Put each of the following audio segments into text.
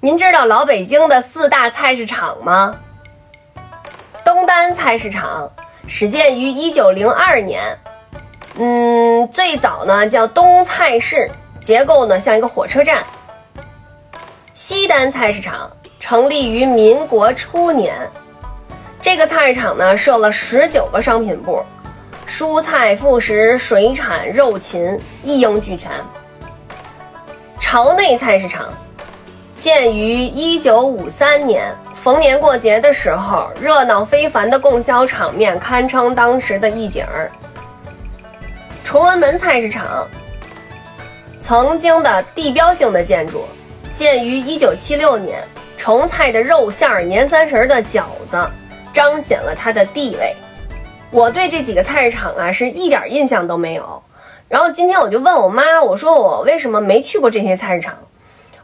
您知道老北京的四大菜市场吗？东单菜市场始建于一九零二年，嗯，最早呢叫东菜市，结构呢像一个火车站。西单菜市场成立于民国初年，这个菜市场呢设了十九个商品部，蔬菜、副食、水产、肉禽一应俱全。朝内菜市场建于一九五三年，逢年过节的时候，热闹非凡的供销场面堪称当时的一景儿。崇文门菜市场曾经的地标性的建筑。建于一九七六年，重菜的肉馅儿、年三十的饺子，彰显了它的地位。我对这几个菜市场啊是一点印象都没有。然后今天我就问我妈，我说我为什么没去过这些菜市场？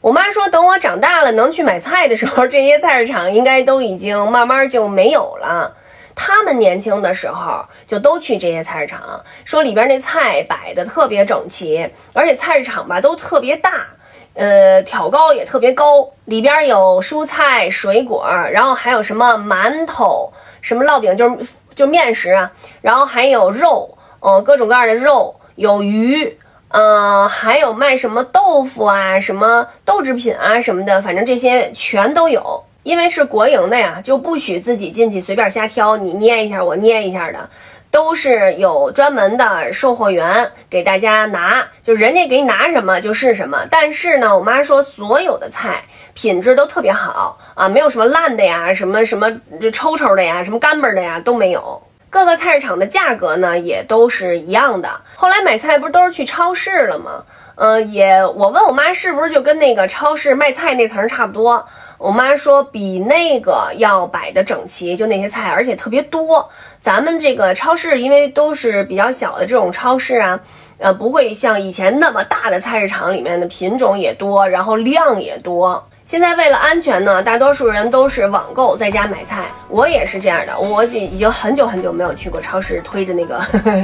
我妈说，等我长大了能去买菜的时候，这些菜市场应该都已经慢慢就没有了。他们年轻的时候就都去这些菜市场，说里边那菜摆的特别整齐，而且菜市场吧都特别大。呃，挑高也特别高，里边有蔬菜、水果，然后还有什么馒头、什么烙饼，就是就面食啊，然后还有肉，呃，各种各样的肉，有鱼，呃，还有卖什么豆腐啊、什么豆制品啊什么的，反正这些全都有。因为是国营的呀，就不许自己进去随便瞎挑，你捏一下，我捏一下的。都是有专门的售货员给大家拿，就人家给你拿什么就是什么。但是呢，我妈说所有的菜品质都特别好啊，没有什么烂的呀，什么什么这抽抽的呀，什么干巴的呀都没有。各个菜市场的价格呢也都是一样的。后来买菜不是都是去超市了吗？嗯，也我问我妈是不是就跟那个超市卖菜那层差不多。我妈说比那个要摆的整齐，就那些菜，而且特别多。咱们这个超市因为都是比较小的这种超市啊，呃，不会像以前那么大的菜市场里面的品种也多，然后量也多。现在为了安全呢，大多数人都是网购在家买菜，我也是这样的。我已已经很久很久没有去过超市推着那个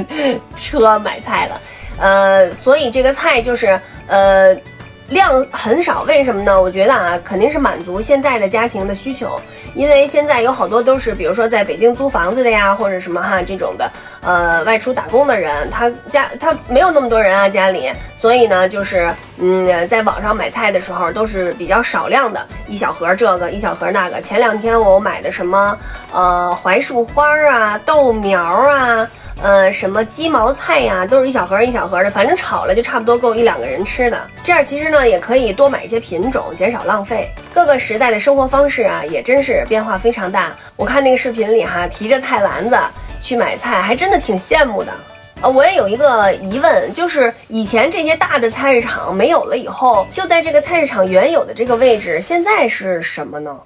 车买菜了，呃，所以这个菜就是呃。量很少，为什么呢？我觉得啊，肯定是满足现在的家庭的需求，因为现在有好多都是，比如说在北京租房子的呀，或者什么哈这种的，呃，外出打工的人，他家他没有那么多人啊，家里，所以呢，就是嗯，在网上买菜的时候都是比较少量的，一小盒这个，一小盒那个。前两天我买的什么，呃，槐树花啊，豆苗啊。呃，什么鸡毛菜呀，都是一小盒一小盒的，反正炒了就差不多够一两个人吃的。这样其实呢，也可以多买一些品种，减少浪费。各个时代的生活方式啊，也真是变化非常大。我看那个视频里哈，提着菜篮子去买菜，还真的挺羡慕的。呃，我也有一个疑问，就是以前这些大的菜市场没有了以后，就在这个菜市场原有的这个位置，现在是什么呢？